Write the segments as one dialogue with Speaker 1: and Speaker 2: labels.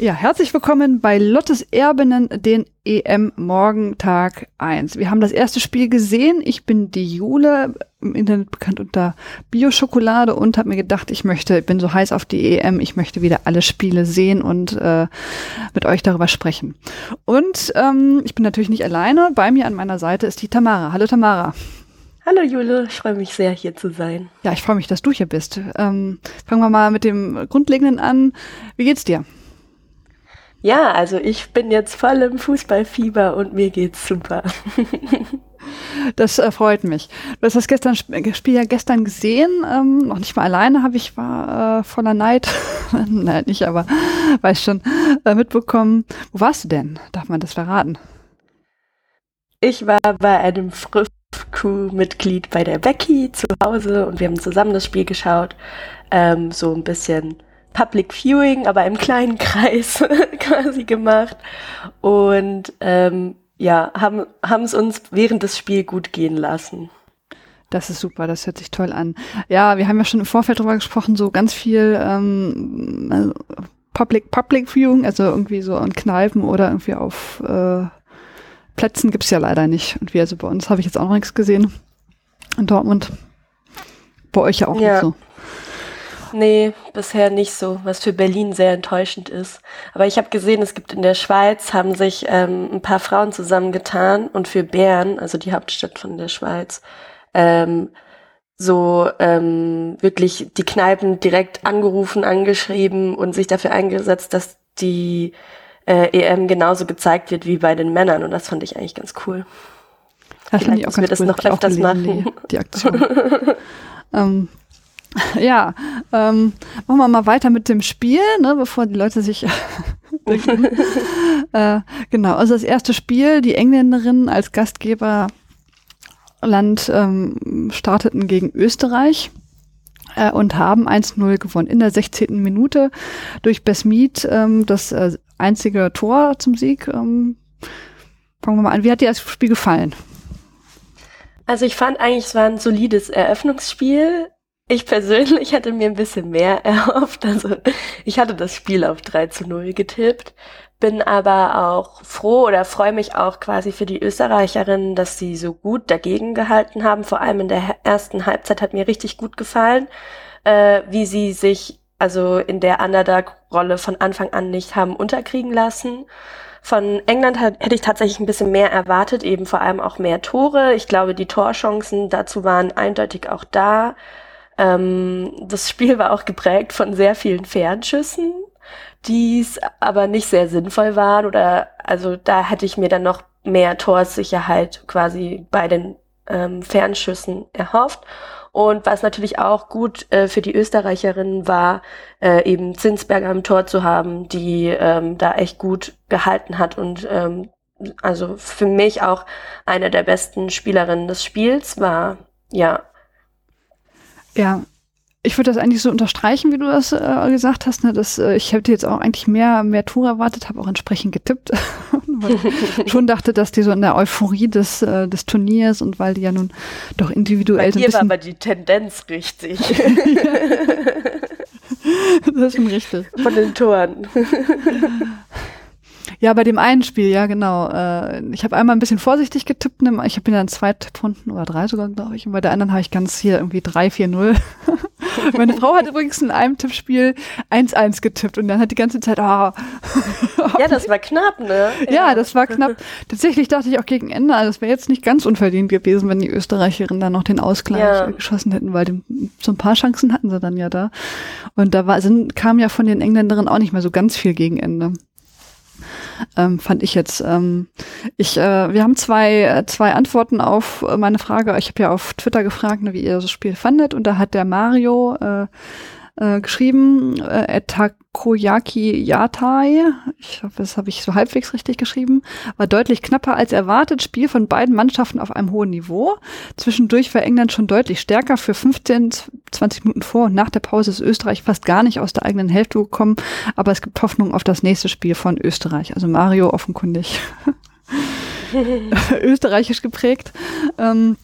Speaker 1: Ja, herzlich willkommen bei Lottes Erbinnen, den EM-Morgentag 1. Wir haben das erste Spiel gesehen. Ich bin die Jule, im Internet bekannt unter Bio-Schokolade und habe mir gedacht, ich möchte, ich bin so heiß auf die EM, ich möchte wieder alle Spiele sehen und äh, mit euch darüber sprechen. Und ähm, ich bin natürlich nicht alleine. Bei mir an meiner Seite ist die Tamara. Hallo Tamara.
Speaker 2: Hallo Jule, ich freue mich sehr, hier zu sein.
Speaker 1: Ja, ich freue mich, dass du hier bist. Ähm, fangen wir mal mit dem Grundlegenden an. Wie geht's dir?
Speaker 2: Ja, also ich bin jetzt voll im Fußballfieber und mir geht's super.
Speaker 1: Das äh, freut mich. Du hast das gestern, Spiel ja gestern gesehen, ähm, noch nicht mal alleine habe ich, war äh, voller Neid, nein, nicht, aber weiß schon, äh, mitbekommen. Wo warst du denn? Darf man das verraten?
Speaker 2: Ich war bei einem Früh-Crew-Mitglied bei der Becky zu Hause und wir haben zusammen das Spiel geschaut, ähm, so ein bisschen Public Viewing, aber im kleinen Kreis quasi gemacht. Und ähm, ja, haben es uns während des Spiels gut gehen lassen.
Speaker 1: Das ist super, das hört sich toll an. Ja, wir haben ja schon im Vorfeld drüber gesprochen, so ganz viel ähm, also Public Public Viewing, also irgendwie so an Kneipen oder irgendwie auf äh, Plätzen gibt's ja leider nicht. Und wie also bei uns habe ich jetzt auch noch nichts gesehen. In Dortmund. Bei euch ja auch ja. nicht so.
Speaker 2: Nee, bisher nicht so, was für Berlin sehr enttäuschend ist. Aber ich habe gesehen, es gibt in der Schweiz, haben sich ähm, ein paar Frauen zusammengetan und für Bern, also die Hauptstadt von der Schweiz, ähm, so ähm, wirklich die Kneipen direkt angerufen, angeschrieben und sich dafür eingesetzt, dass die äh, EM genauso gezeigt wird wie bei den Männern. Und das fand ich eigentlich ganz cool.
Speaker 1: Das Vielleicht müssen wir das cool. noch öfters machen. Die, die Aktion. ähm, Ja, ähm, machen wir mal weiter mit dem Spiel, ne, bevor die Leute sich äh, genau, also das erste Spiel, die Engländerinnen als Gastgeberland ähm, starteten gegen Österreich äh, und haben 1-0 gewonnen in der 16. Minute durch Besmead ähm, das äh, einzige Tor zum Sieg. Ähm, fangen wir mal an. Wie hat dir das Spiel gefallen?
Speaker 2: Also ich fand eigentlich, es war ein solides Eröffnungsspiel. Ich persönlich hatte mir ein bisschen mehr erhofft. Also ich hatte das Spiel auf 3 zu 0 getippt, bin aber auch froh oder freue mich auch quasi für die Österreicherinnen, dass sie so gut dagegen gehalten haben. Vor allem in der ersten Halbzeit hat mir richtig gut gefallen, äh, wie sie sich also in der Underdog-Rolle von Anfang an nicht haben unterkriegen lassen. Von England hätte ich tatsächlich ein bisschen mehr erwartet, eben vor allem auch mehr Tore. Ich glaube, die Torchancen dazu waren eindeutig auch da. Ähm, das Spiel war auch geprägt von sehr vielen Fernschüssen, die es aber nicht sehr sinnvoll waren oder also da hätte ich mir dann noch mehr Torsicherheit quasi bei den ähm, Fernschüssen erhofft. Und was natürlich auch gut äh, für die Österreicherinnen war, äh, eben Zinsberger am Tor zu haben, die ähm, da echt gut gehalten hat und ähm, also für mich auch eine der besten Spielerinnen des Spiels war. Ja,
Speaker 1: ja, ich würde das eigentlich so unterstreichen, wie du das äh, gesagt hast. Ne, dass, äh, ich hätte jetzt auch eigentlich mehr, mehr Tour erwartet, habe auch entsprechend getippt. schon dachte, dass die so in der Euphorie des, äh, des Turniers und weil die ja nun doch individuell
Speaker 2: Bei
Speaker 1: dir
Speaker 2: war aber die Tendenz richtig.
Speaker 1: das ist schon richtig.
Speaker 2: Von den Toren.
Speaker 1: Ja, bei dem einen Spiel, ja, genau. Äh, ich habe einmal ein bisschen vorsichtig getippt. Ne, ich habe mir dann zwei Tipprunden oder drei sogar, glaube ich. Und bei der anderen habe ich ganz hier irgendwie 3, 4, 0. Meine Frau hat übrigens in einem Tippspiel 1-1 getippt und dann hat die ganze Zeit, ah.
Speaker 2: Ja, das war knapp, ne?
Speaker 1: Ja, das war knapp. Tatsächlich dachte ich auch gegen Ende, also es wäre jetzt nicht ganz unverdient gewesen, wenn die Österreicherinnen dann noch den Ausgleich ja. geschossen hätten, weil die, so ein paar Chancen hatten sie dann ja da. Und da war, sind, kam ja von den Engländerinnen auch nicht mehr so ganz viel gegen Ende ähm, fand ich jetzt. Ähm, ich, äh, wir haben zwei, äh, zwei Antworten auf meine Frage. Ich habe ja auf Twitter gefragt, ne, wie ihr das Spiel fandet, und da hat der Mario äh, äh, geschrieben, äh, Takoyaki Yatai, ich hoffe, das habe ich so halbwegs richtig geschrieben, war deutlich knapper als erwartet. Spiel von beiden Mannschaften auf einem hohen Niveau. Zwischendurch war England schon deutlich stärker. Für 15, 20 Minuten vor und nach der Pause ist Österreich fast gar nicht aus der eigenen Hälfte gekommen. Aber es gibt Hoffnung auf das nächste Spiel von Österreich. Also Mario offenkundig österreichisch geprägt. Ähm,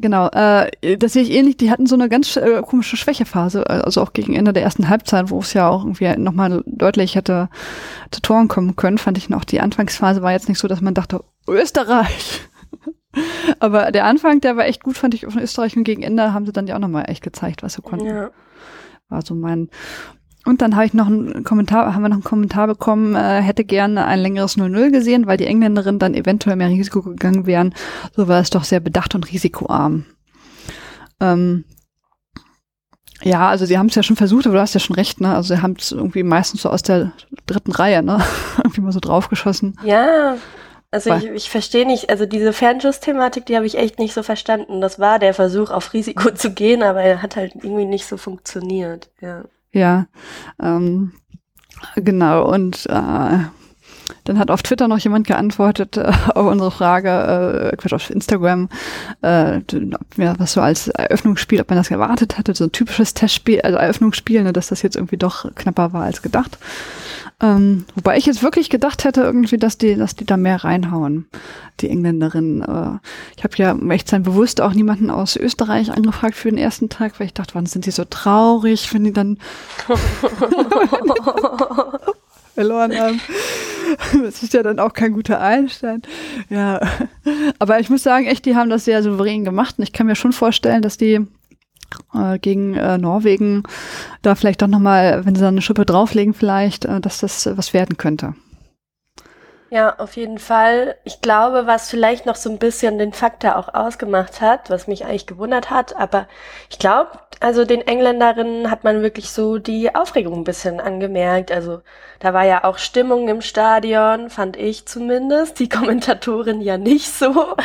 Speaker 1: Genau, äh, das sehe ich ähnlich. Die hatten so eine ganz äh, komische Schwächephase, also auch gegen Ende der ersten Halbzeit, wo es ja auch irgendwie nochmal deutlich hätte zu Toren kommen können, fand ich noch. Die Anfangsphase war jetzt nicht so, dass man dachte, Österreich. Aber der Anfang, der war echt gut, fand ich von Österreich und gegen Ende haben sie dann ja auch nochmal echt gezeigt, was sie konnten. Ja. War so mein. Und dann habe ich noch einen Kommentar, haben wir noch einen Kommentar bekommen, äh, hätte gerne ein längeres 0-0 gesehen, weil die Engländerinnen dann eventuell mehr Risiko gegangen wären. So war es doch sehr bedacht und risikoarm. Ähm, ja, also sie haben es ja schon versucht, aber du hast ja schon recht, ne? Also sie haben es irgendwie meistens so aus der dritten Reihe, ne? irgendwie mal so draufgeschossen.
Speaker 2: Ja, also ich, ich verstehe nicht, also diese Fernschuss-Thematik, die habe ich echt nicht so verstanden. Das war der Versuch, auf Risiko zu gehen, aber er hat halt irgendwie nicht so funktioniert, ja.
Speaker 1: Ja, ähm, genau. Und äh, dann hat auf Twitter noch jemand geantwortet äh, auf unsere Frage, äh, Quatsch, auf Instagram, äh, was so als Eröffnungsspiel, ob man das erwartet hatte, so ein typisches Testspiel, also Eröffnungsspiel, ne, dass das jetzt irgendwie doch knapper war als gedacht. Ähm, wobei ich jetzt wirklich gedacht hätte, irgendwie, dass die, dass die da mehr reinhauen, die Engländerinnen. Äh, ich habe ja echt sein bewusst auch niemanden aus Österreich angefragt für den ersten Tag, weil ich dachte, wann sind die so traurig, wenn die dann verloren haben. Das ist ja dann auch kein guter Einstand. Ja. Aber ich muss sagen, echt, die haben das sehr souverän gemacht. Und ich kann mir schon vorstellen, dass die äh, gegen äh, Norwegen da vielleicht doch nochmal, wenn sie da eine Schippe drauflegen, vielleicht, äh, dass das was werden könnte.
Speaker 2: Ja, auf jeden Fall. Ich glaube, was vielleicht noch so ein bisschen den Faktor auch ausgemacht hat, was mich eigentlich gewundert hat, aber ich glaube, also den Engländerinnen hat man wirklich so die Aufregung ein bisschen angemerkt. Also da war ja auch Stimmung im Stadion, fand ich zumindest. Die Kommentatorin ja nicht so.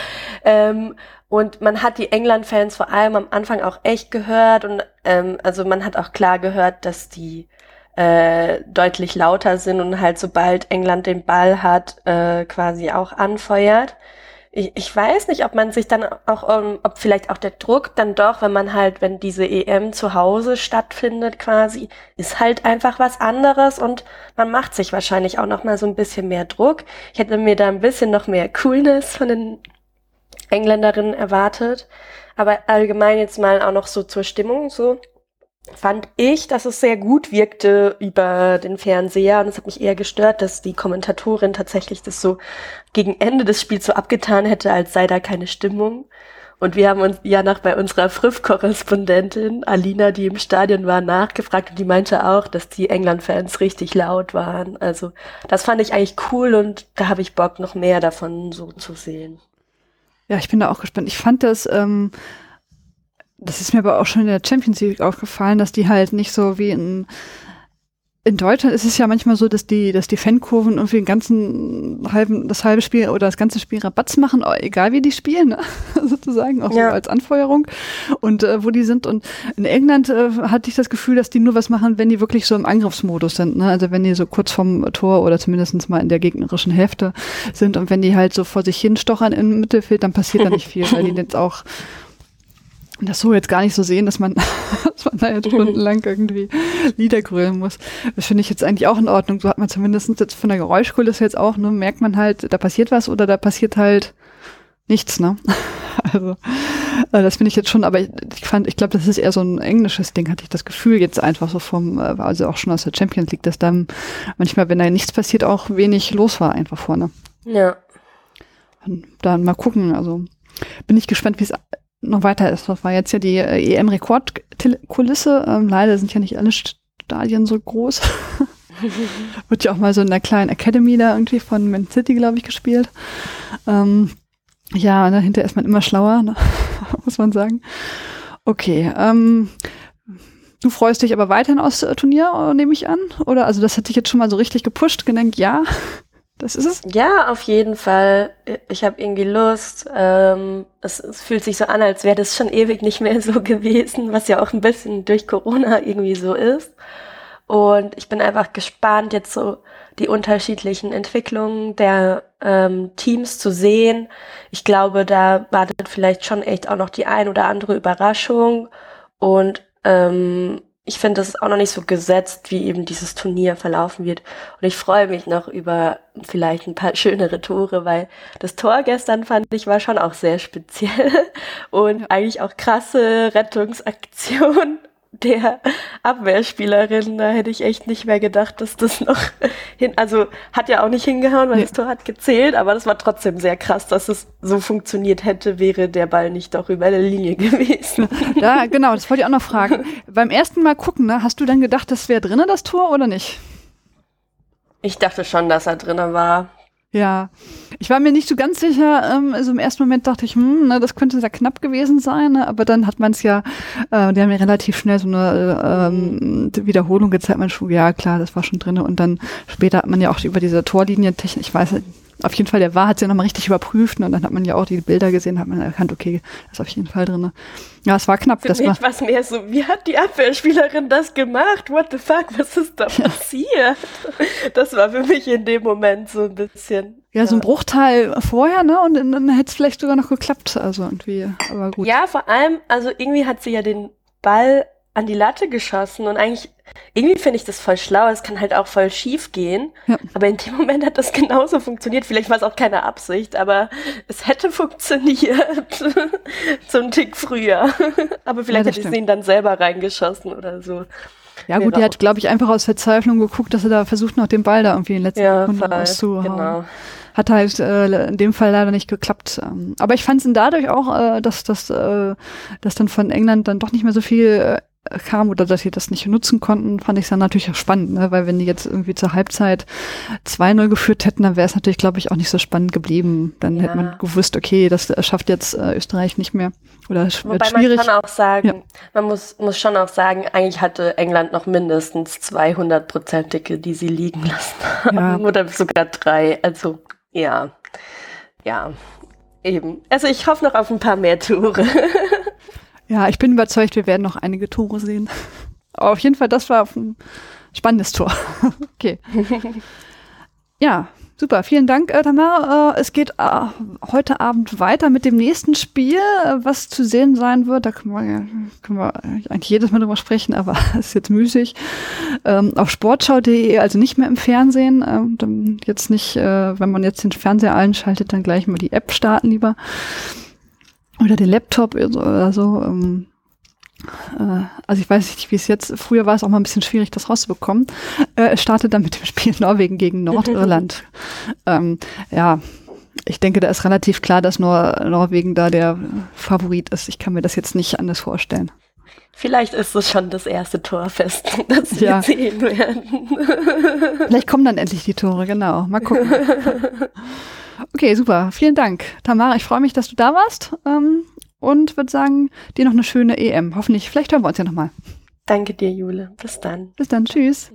Speaker 2: Ähm, und man hat die England-Fans vor allem am Anfang auch echt gehört und ähm, also man hat auch klar gehört, dass die äh, deutlich lauter sind und halt sobald England den Ball hat, äh, quasi auch anfeuert. Ich, ich weiß nicht, ob man sich dann auch, um, ähm, ob vielleicht auch der Druck dann doch, wenn man halt, wenn diese EM zu Hause stattfindet quasi, ist halt einfach was anderes und man macht sich wahrscheinlich auch noch mal so ein bisschen mehr Druck. Ich hätte mir da ein bisschen noch mehr Coolness von den Engländerinnen erwartet. Aber allgemein jetzt mal auch noch so zur Stimmung so fand ich, dass es sehr gut wirkte über den Fernseher und es hat mich eher gestört, dass die Kommentatorin tatsächlich das so gegen Ende des Spiels so abgetan hätte, als sei da keine Stimmung. Und wir haben uns ja nach bei unserer Früff-Korrespondentin Alina, die im Stadion war, nachgefragt und die meinte auch, dass die England-Fans richtig laut waren. Also das fand ich eigentlich cool und da habe ich Bock, noch mehr davon so zu sehen.
Speaker 1: Ja, ich bin da auch gespannt. Ich fand das, ähm, das ist mir aber auch schon in der Champions League aufgefallen, dass die halt nicht so wie in in Deutschland ist es ja manchmal so, dass die, dass die Fankurven irgendwie den ganzen halben, das halbe Spiel oder das ganze Spiel Rabatz machen, egal wie die spielen, ne? sozusagen, auch ja. so als Anfeuerung und äh, wo die sind. Und in England äh, hatte ich das Gefühl, dass die nur was machen, wenn die wirklich so im Angriffsmodus sind, ne? Also wenn die so kurz vom Tor oder zumindest mal in der gegnerischen Hälfte sind und wenn die halt so vor sich hin stochern im Mittelfeld, dann passiert da nicht viel, weil die jetzt auch das so jetzt gar nicht so sehen, dass man, dass man da jetzt stundenlang irgendwie Lieder grölen muss. Das finde ich jetzt eigentlich auch in Ordnung. So hat man zumindest jetzt von der Geräuschkulisse jetzt auch, ne, merkt man halt, da passiert was oder da passiert halt nichts, ne? Also, äh, das finde ich jetzt schon, aber ich, ich fand, ich glaube, das ist eher so ein englisches Ding, hatte ich das Gefühl jetzt einfach so vom, äh, also auch schon aus der Champions League, dass dann manchmal, wenn da nichts passiert, auch wenig los war einfach vorne.
Speaker 2: Ja.
Speaker 1: Dann, dann mal gucken, also bin ich gespannt, wie es noch weiter ist. Das war jetzt ja die äh, EM-Rekordkulisse. Ähm, leider sind ja nicht alle Stadien so groß. Wird ja auch mal so in der kleinen Academy da irgendwie von Man City, glaube ich, gespielt. Ähm, ja, dahinter ist man immer schlauer, ne? muss man sagen. Okay, ähm, du freust dich aber weiterhin aus äh, Turnier, nehme ich an? Oder also das hat dich jetzt schon mal so richtig gepusht, gedenkt, ja. Das ist es?
Speaker 2: Ja, auf jeden Fall. Ich habe irgendwie Lust. Ähm, es, es, fühlt sich so an, als wäre das schon ewig nicht mehr so gewesen, was ja auch ein bisschen durch Corona irgendwie so ist. Und ich bin einfach gespannt, jetzt so die unterschiedlichen Entwicklungen der ähm, Teams zu sehen. Ich glaube, da wartet vielleicht schon echt auch noch die ein oder andere Überraschung. Und ähm, ich finde, das ist auch noch nicht so gesetzt, wie eben dieses Turnier verlaufen wird. Und ich freue mich noch über vielleicht ein paar schönere Tore, weil das Tor gestern fand ich war schon auch sehr speziell und ja. eigentlich auch krasse Rettungsaktion der Abwehrspielerin. Da hätte ich echt nicht mehr gedacht, dass das noch hin, also hat ja auch nicht hingehauen, weil nee. das Tor hat gezählt, aber das war trotzdem sehr krass, dass es so funktioniert hätte, wäre der Ball nicht doch über der Linie gewesen.
Speaker 1: Ja, genau, das wollte ich auch noch fragen. Beim ersten Mal gucken, ne, hast du dann gedacht, das wäre drinnen, das Tor, oder nicht?
Speaker 2: Ich dachte schon, dass er drinnen war.
Speaker 1: Ja, ich war mir nicht so ganz sicher. Ähm, also im ersten Moment dachte ich, hm, ne, das könnte sehr knapp gewesen sein, ne? aber dann hat man es ja, äh, die haben ja relativ schnell so eine ähm, Wiederholung gezeigt. Man schon, ja klar, das war schon drin. Und dann später hat man ja auch über diese Torlinientechnik, ich weiß auf jeden Fall, der war, hat sie ja nochmal richtig überprüft ne? und dann hat man ja auch die Bilder gesehen, hat man erkannt, okay, das ist auf jeden Fall drin. Ja, es war knapp.
Speaker 2: Für
Speaker 1: das
Speaker 2: mich
Speaker 1: war
Speaker 2: was mehr so, wie hat die Abwehrspielerin das gemacht? What the fuck, was ist da passiert? Das war für mich in dem Moment so ein bisschen.
Speaker 1: Ja, so ein Bruchteil vorher, ne? Und dann hätte es vielleicht sogar noch geklappt, also irgendwie, aber gut.
Speaker 2: Ja, vor allem, also irgendwie hat sie ja den Ball an die Latte geschossen und eigentlich, irgendwie finde ich das voll schlau. Es kann halt auch voll schief gehen. Ja. Aber in dem Moment hat das genauso funktioniert. Vielleicht war es auch keine Absicht, aber es hätte funktioniert. so ein Tick früher. aber vielleicht ja, hätte sie ihn dann selber reingeschossen oder so.
Speaker 1: Ja gut, die hat, glaube ich, einfach aus Verzweiflung geguckt, dass er da versucht, noch den Ball da irgendwie in letzter ja, Sekunde rauszuhauen. Genau. Hat halt äh, in dem Fall leider nicht geklappt. Ähm, aber ich fand es dadurch auch, äh, dass, dass, äh, dass dann von England dann doch nicht mehr so viel äh, kam oder dass sie das nicht nutzen konnten, fand ich es dann natürlich auch spannend, ne? weil wenn die jetzt irgendwie zur Halbzeit 2-0 geführt hätten, dann wäre es natürlich, glaube ich, auch nicht so spannend geblieben. Dann ja. hätte man gewusst, okay, das schafft jetzt äh, Österreich nicht mehr oder es wird Wobei schwierig.
Speaker 2: man kann auch sagen, ja. man muss, muss schon auch sagen, eigentlich hatte England noch mindestens 200-prozentige, die sie liegen lassen haben ja. oder sogar drei, also ja, ja, eben. Also ich hoffe noch auf ein paar mehr Tore.
Speaker 1: Ja, ich bin überzeugt, wir werden noch einige Tore sehen. Aber auf jeden Fall, das war ein spannendes Tor. okay. Ja, super. Vielen Dank, äh, Tamara. Äh, es geht äh, heute Abend weiter mit dem nächsten Spiel, äh, was zu sehen sein wird. Da können wir, können wir eigentlich jedes Mal drüber sprechen, aber es ist jetzt müßig. Ähm, auf sportschau.de, also nicht mehr im Fernsehen. Ähm, jetzt nicht, äh, wenn man jetzt den Fernseher einschaltet, dann gleich mal die App starten lieber oder den Laptop oder so. Ähm, äh, also ich weiß nicht, wie es jetzt, früher war es auch mal ein bisschen schwierig, das rauszubekommen. Äh, es startet dann mit dem Spiel Norwegen gegen Nordirland. ähm, ja, ich denke, da ist relativ klar, dass nur Norwegen da der Favorit ist. Ich kann mir das jetzt nicht anders vorstellen.
Speaker 2: Vielleicht ist es schon das erste Torfest, das wir ja. sehen werden.
Speaker 1: Vielleicht kommen dann endlich die Tore, genau. Mal gucken. Okay, super. Vielen Dank. Tamara, ich freue mich, dass du da warst ähm, und würde sagen, dir noch eine schöne EM. Hoffentlich, vielleicht hören wir uns ja nochmal.
Speaker 2: Danke dir, Jule. Bis dann.
Speaker 1: Bis dann. Tschüss.